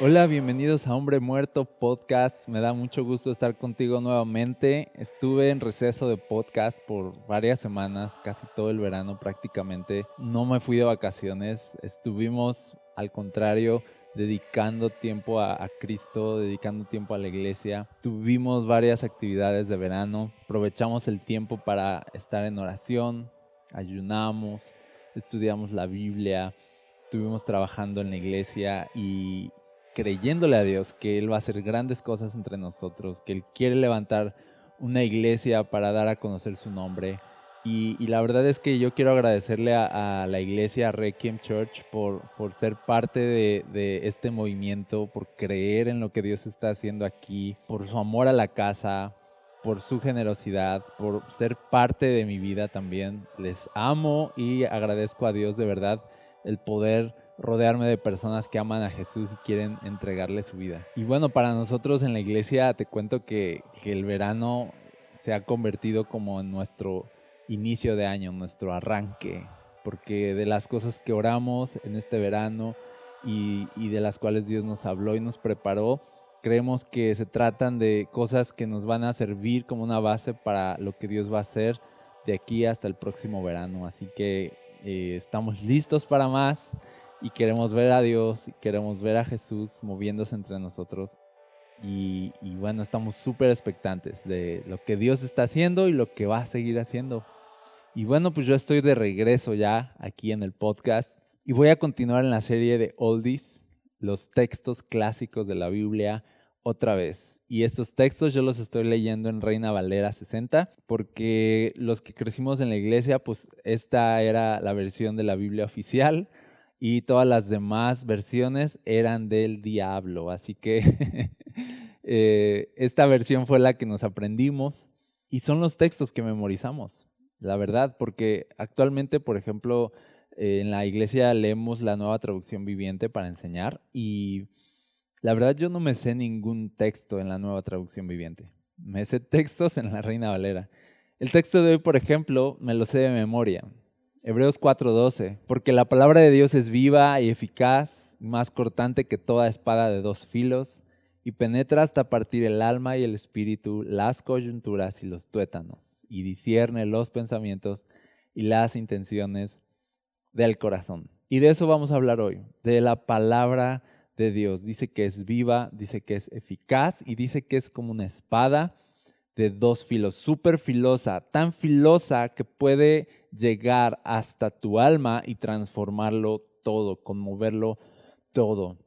Hola, bienvenidos a Hombre Muerto Podcast. Me da mucho gusto estar contigo nuevamente. Estuve en receso de podcast por varias semanas, casi todo el verano prácticamente. No me fui de vacaciones. Estuvimos, al contrario, dedicando tiempo a, Cristo, dedicando tiempo a la iglesia. Tuvimos varias actividades de verano. Aprovechamos el tiempo para estar en oración, ayunamos, estudiamos la Biblia, estuvimos trabajando en la iglesia y, creyéndole a Dios que Él va a hacer grandes cosas entre nosotros, que Él quiere levantar una iglesia para dar a conocer su nombre. Y, la verdad es que yo quiero agradecerle a, la iglesia Requiem Church por, por ser parte de, de, este movimiento, por creer en lo que Dios está haciendo aquí, por su amor a la casa, por su generosidad, por ser parte de mi vida también. Les amo y agradezco a Dios de verdad el poder rodearme de personas que aman a Jesús y quieren entregarle su vida. Y bueno, para nosotros en la iglesia te cuento que, el verano se ha convertido como en nuestro inicio de año, nuestro arranque, porque de las cosas que oramos en este verano y, y de las cuales Dios nos habló y nos preparó, creemos que se tratan de cosas que nos van a servir como una base para lo que Dios va a hacer de aquí hasta el próximo verano. Así que eh, estamos listos para más y queremos ver a Dios y queremos ver a Jesús moviéndose entre nosotros. Y, bueno, estamos súper expectantes de lo que Dios está haciendo y lo que va a seguir haciendo. Y bueno, pues yo estoy de regreso ya aquí en el podcast y voy a continuar en la serie de Oldies, los textos clásicos de la Biblia otra vez. Y estos textos yo los estoy leyendo en Reina Valera 60, porque los que crecimos en la iglesia, pues esta era la versión de la Biblia oficial y todas las demás versiones eran del diablo. Así que eh, esta versión fue la que nos aprendimos y son los textos que memorizamos, la verdad, porque actualmente, por ejemplo, eh, en la iglesia leemos la nueva traducción viviente para enseñar y la verdad yo no me sé ningún texto en la nueva traducción viviente. Me sé textos en la Reina Valera. El texto de hoy, por ejemplo, me lo sé de memoria. Hebreos 4:12, porque la palabra de Dios es viva y eficaz, más cortante que toda espada de dos filos, y penetra hasta partir el alma y el espíritu, las coyunturas y los tuétanos, y discierne los pensamientos y las intenciones del corazón. Y de eso vamos a hablar hoy, de la palabra de Dios. Dice que es viva, dice que es eficaz y dice que es como una espada de dos filos, súper filosa, tan filosa que puede llegar hasta tu alma y transformarlo todo, conmoverlo todo.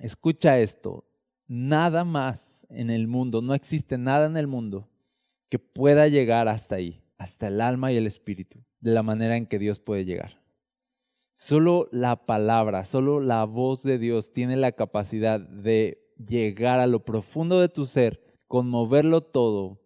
Escucha esto, nada más en el mundo, no existe nada en el mundo que pueda llegar hasta ahí, hasta el alma y el espíritu, de la manera en que Dios puede llegar. Solo la palabra, solo la voz de Dios tiene la capacidad de llegar a lo profundo de tu ser, conmoverlo todo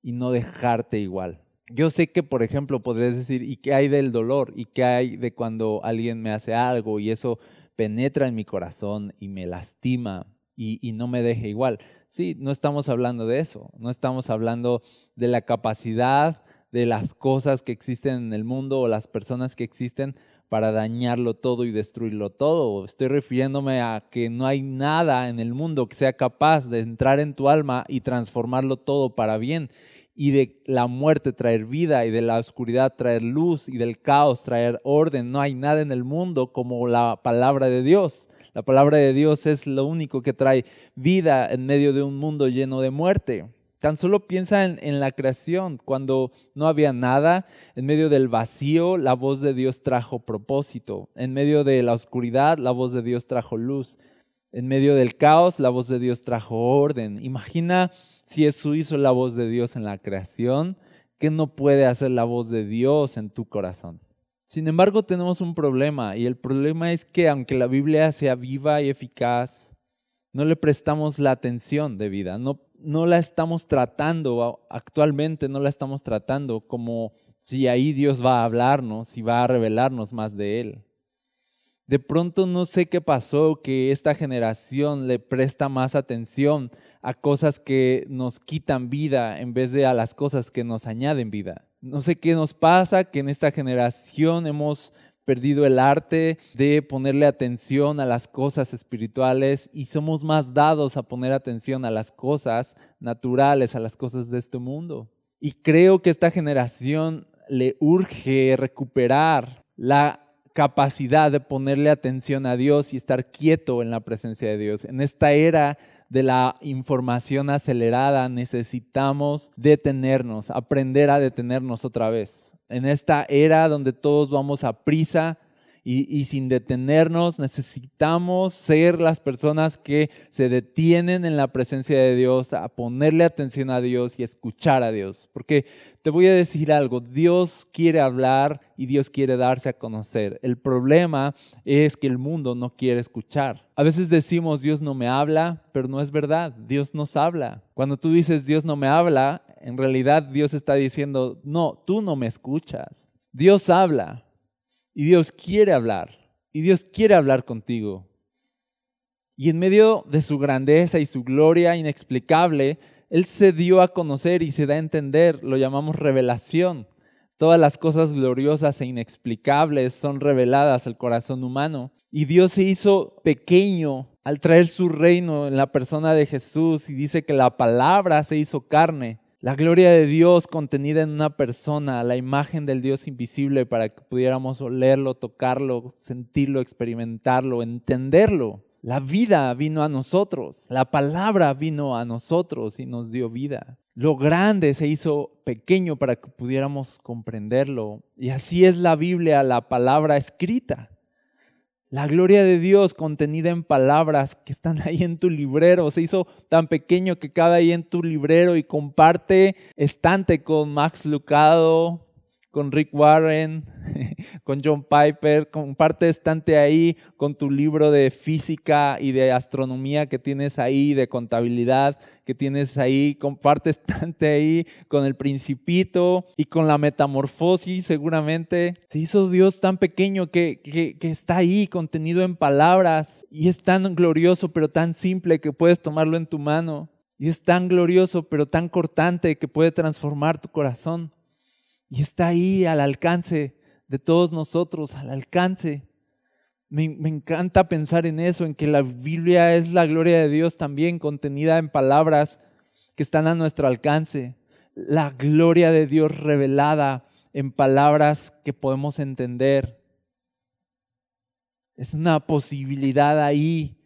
y no dejarte igual yo sé que, por ejemplo, podrías decir, ¿y qué hay del dolor? ¿Y qué hay de cuando alguien me hace algo y eso penetra en mi corazón y me lastima y, no me deja igual? Sí, no estamos hablando de eso, no estamos hablando de la capacidad de las cosas que existen en el mundo o las personas que existen para dañarlo todo y destruirlo todo. Estoy refiriéndome a que no hay nada en el mundo que sea capaz de entrar en tu alma y transformarlo todo para bien y de la muerte traer vida y de la oscuridad traer luz y del caos traer orden. No hay nada en el mundo como la palabra de Dios. La palabra de Dios es lo único que trae vida en medio de un mundo lleno de muerte. Tan solo piensa en, la creación, cuando no había nada, en medio del vacío, la voz de Dios trajo propósito. En medio de la oscuridad, la voz de Dios trajo luz. En medio del caos, la voz de Dios trajo orden. Imagina si eso hizo la voz de Dios en la creación, ¿qué no puede hacer la voz de Dios en tu corazón? Sin embargo, tenemos un problema y el problema es que aunque la Biblia sea viva y eficaz, no le prestamos la atención debida, no, no la estamos tratando actualmente, no la estamos tratando como si ahí Dios va a hablarnos y va a revelarnos más de Él. De pronto no sé qué pasó, que esta generación le presta más atención a cosas que nos quitan vida en vez de a las cosas que nos añaden vida. No sé qué nos pasa, que en esta generación hemos perdido el arte de ponerle atención a las cosas espirituales y somos más dados a poner atención a las cosas naturales, a las cosas de este mundo. Y creo que esta generación le urge recuperar la capacidad de ponerle atención a Dios y estar quieto en la presencia de Dios. En esta era de la información acelerada necesitamos detenernos, aprender a detenernos otra vez. En esta era donde todos vamos a prisa, y, sin detenernos necesitamos ser las personas que se detienen en la presencia de Dios, a ponerle atención a Dios y escuchar a Dios. Porque te voy a decir algo, Dios quiere hablar y Dios quiere darse a conocer. El problema es que el mundo no quiere escuchar. A veces decimos Dios no me habla, pero no es verdad, Dios nos habla. Cuando tú dices Dios no me habla, en realidad Dios está diciendo, no, tú no me escuchas. Dios habla, y Dios quiere hablar. Y Dios quiere hablar contigo. Y en medio de su grandeza y su gloria inexplicable, Él se dio a conocer y se da a entender. Lo llamamos revelación. Todas las cosas gloriosas e inexplicables son reveladas al corazón humano. Y Dios se hizo pequeño al traer su reino en la persona de Jesús y dice que la palabra se hizo carne la gloria de Dios contenida en una persona, la imagen del Dios invisible para que pudiéramos olerlo, tocarlo, sentirlo, experimentarlo, entenderlo. La vida vino a nosotros, la palabra vino a nosotros y nos dio vida. Lo grande se hizo pequeño para que pudiéramos comprenderlo. Y así es la Biblia, la palabra escrita. La gloria de Dios contenida en palabras que están ahí en tu librero. Se hizo tan pequeño que cabe ahí en tu librero y comparte estante con Max Lucado, con Rick Warren, con John Piper, comparte estante ahí con tu libro de física y de astronomía que tienes ahí, de contabilidad que tienes ahí, comparte estante ahí con el principito y con la metamorfosis seguramente. Se hizo Dios tan pequeño que, que, que está ahí contenido en palabras y es tan glorioso pero tan simple que puedes tomarlo en tu mano. Y es tan glorioso pero tan cortante que puede transformar tu corazón. Y está ahí al alcance de todos nosotros, al alcance. Me, encanta pensar en eso, en que la Biblia es la gloria de Dios también contenida en palabras que están a nuestro alcance. La gloria de Dios revelada en palabras que podemos entender. Es una posibilidad ahí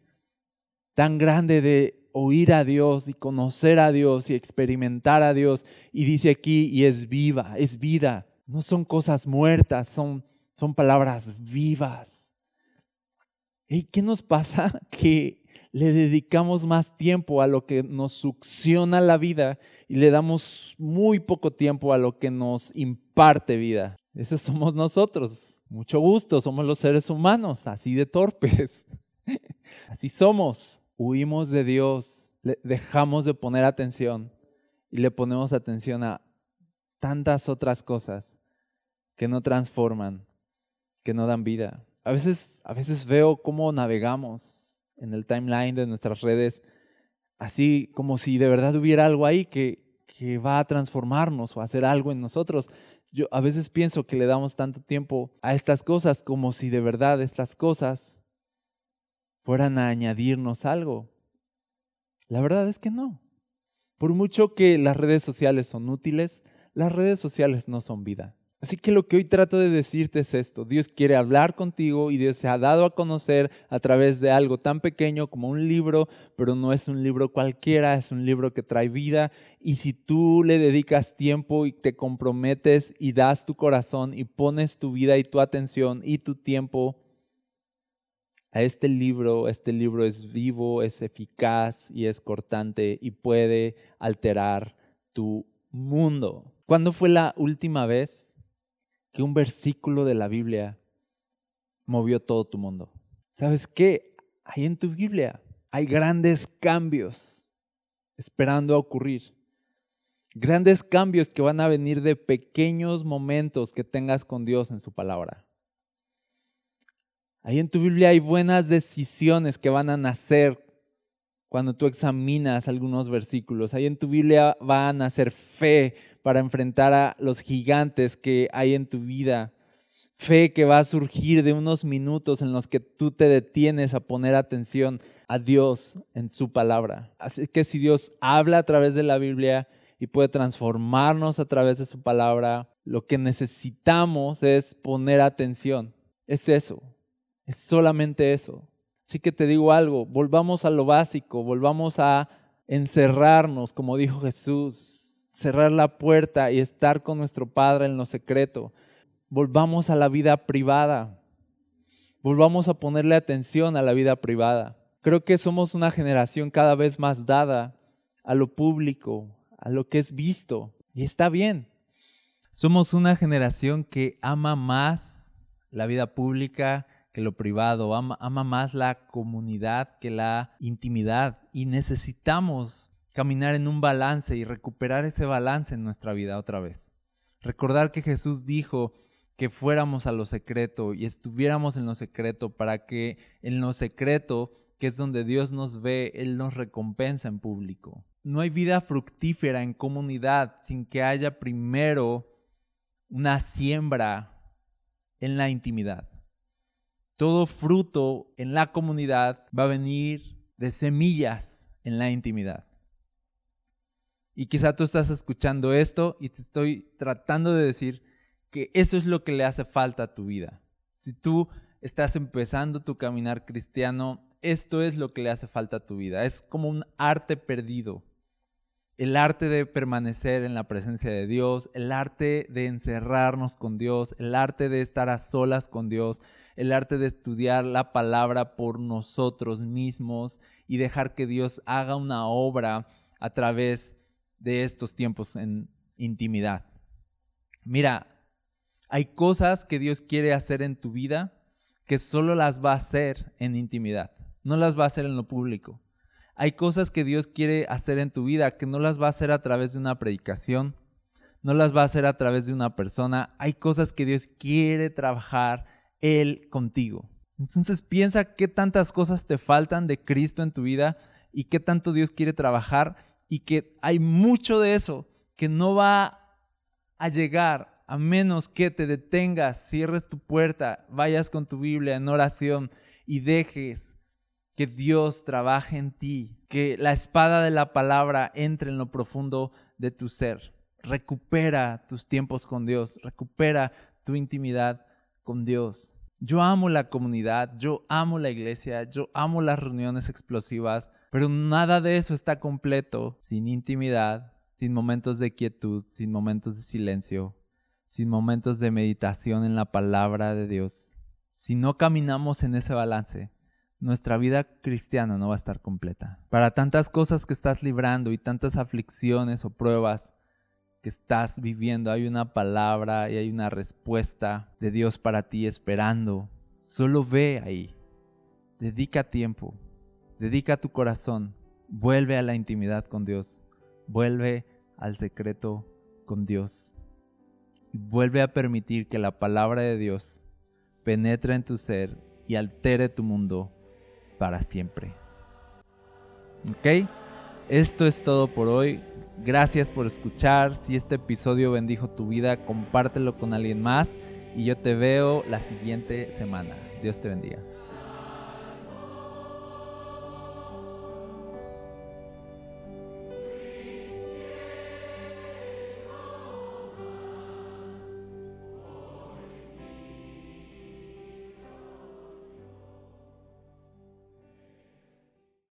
tan grande de oír a Dios y conocer a Dios y experimentar a Dios. Y dice aquí, y es viva, es vida. No son cosas muertas, son, son palabras vivas. ¿Y qué nos pasa? Que le dedicamos más tiempo a lo que nos succiona la vida y le damos muy poco tiempo a lo que nos imparte vida. Esos somos nosotros. Mucho gusto, somos los seres humanos, así de torpes. Así somos huimos de Dios, dejamos de poner atención y le ponemos atención a tantas otras cosas que no transforman, que no dan vida. A veces, a veces veo cómo navegamos en el timeline de nuestras redes, así como si de verdad hubiera algo ahí que, que va a transformarnos o hacer algo en nosotros. Yo a veces pienso que le damos tanto tiempo a estas cosas como si de verdad estas cosas fueran a añadirnos algo. La verdad es que no. Por mucho que las redes sociales son útiles, las redes sociales no son vida. Así que lo que hoy trato de decirte es esto. Dios quiere hablar contigo y Dios se ha dado a conocer a través de algo tan pequeño como un libro, pero no es un libro cualquiera, es un libro que trae vida. Y si tú le dedicas tiempo y te comprometes y das tu corazón y pones tu vida y tu atención y tu tiempo a este libro. Este libro es vivo, es eficaz y es cortante y puede alterar tu mundo. ¿Cuándo fue la última vez que un versículo de la Biblia movió todo tu mundo? ¿Sabes qué? Ahí en tu Biblia hay grandes cambios esperando a ocurrir. Grandes cambios que van a venir de pequeños momentos que tengas con Dios en su palabra. Ahí en tu Biblia hay buenas decisiones que van a nacer cuando tú examinas algunos versículos. Ahí en tu Biblia va a nacer fe para enfrentar a los gigantes que hay en tu vida. Fe que va a surgir de unos minutos en los que tú te detienes a poner atención a Dios en su palabra. Así que si Dios habla a través de la Biblia y puede transformarnos a través de su palabra, lo que necesitamos es poner atención. Es eso. Es solamente eso. Así que te digo algo, volvamos a lo básico, volvamos a encerrarnos, como dijo Jesús, cerrar la puerta y estar con nuestro Padre en lo secreto. Volvamos a la vida privada. Volvamos a ponerle atención a la vida privada. Creo que somos una generación cada vez más dada a lo público, a lo que es visto. Y está bien. Somos una generación que ama más la vida pública, lo privado, ama, ama más la comunidad que la intimidad y necesitamos caminar en un balance y recuperar ese balance en nuestra vida otra vez. Recordar que Jesús dijo que fuéramos a lo secreto y estuviéramos en lo secreto para que en lo secreto, que es donde Dios nos ve, Él nos recompensa en público. No hay vida fructífera en comunidad sin que haya primero una siembra en la intimidad. Todo fruto en la comunidad va a venir de semillas en la intimidad. Y quizá tú estás escuchando esto y te estoy tratando de decir que eso es lo que le hace falta a tu vida. Si tú estás empezando tu caminar cristiano, esto es lo que le hace falta a tu vida. Es como un arte perdido. El arte de permanecer en la presencia de Dios, el arte de encerrarnos con Dios, el arte de estar a solas con Dios, el arte de estudiar la palabra por nosotros mismos y dejar que Dios haga una obra a través de estos tiempos en intimidad. Mira, hay cosas que Dios quiere hacer en tu vida que solo las va a hacer en intimidad, no las va a hacer en lo público. Hay cosas que Dios quiere hacer en tu vida que no las va a hacer a través de una predicación, no las va a hacer a través de una persona. Hay cosas que Dios quiere trabajar él contigo. Entonces piensa qué tantas cosas te faltan de Cristo en tu vida y qué tanto Dios quiere trabajar y que hay mucho de eso que no va a llegar a menos que te detengas, cierres tu puerta, vayas con tu Biblia en oración y dejes que Dios trabaje en ti, que la espada de la palabra entre en lo profundo de tu ser. Recupera tus tiempos con Dios, recupera tu intimidad con Dios. Yo amo la comunidad, yo amo la iglesia, yo amo las reuniones explosivas, pero nada de eso está completo sin intimidad, sin momentos de quietud, sin momentos de silencio, sin momentos de meditación en la palabra de Dios. Si no caminamos en ese balance, nuestra vida cristiana no va a estar completa. Para tantas cosas que estás librando y tantas aflicciones o pruebas, que estás viviendo. Hay una palabra y hay una respuesta de Dios para ti esperando. Solo ve ahí. Dedica tiempo. Dedica tu corazón. Vuelve a la intimidad con Dios. Vuelve al secreto con Dios. vuelve a permitir que la palabra de Dios penetre en tu ser y altere tu mundo para siempre. ¿Ok? Esto es todo por hoy. Gracias por escuchar. Si este episodio bendijo tu vida, compártelo con alguien más. Y yo te veo la siguiente semana. Dios te bendiga.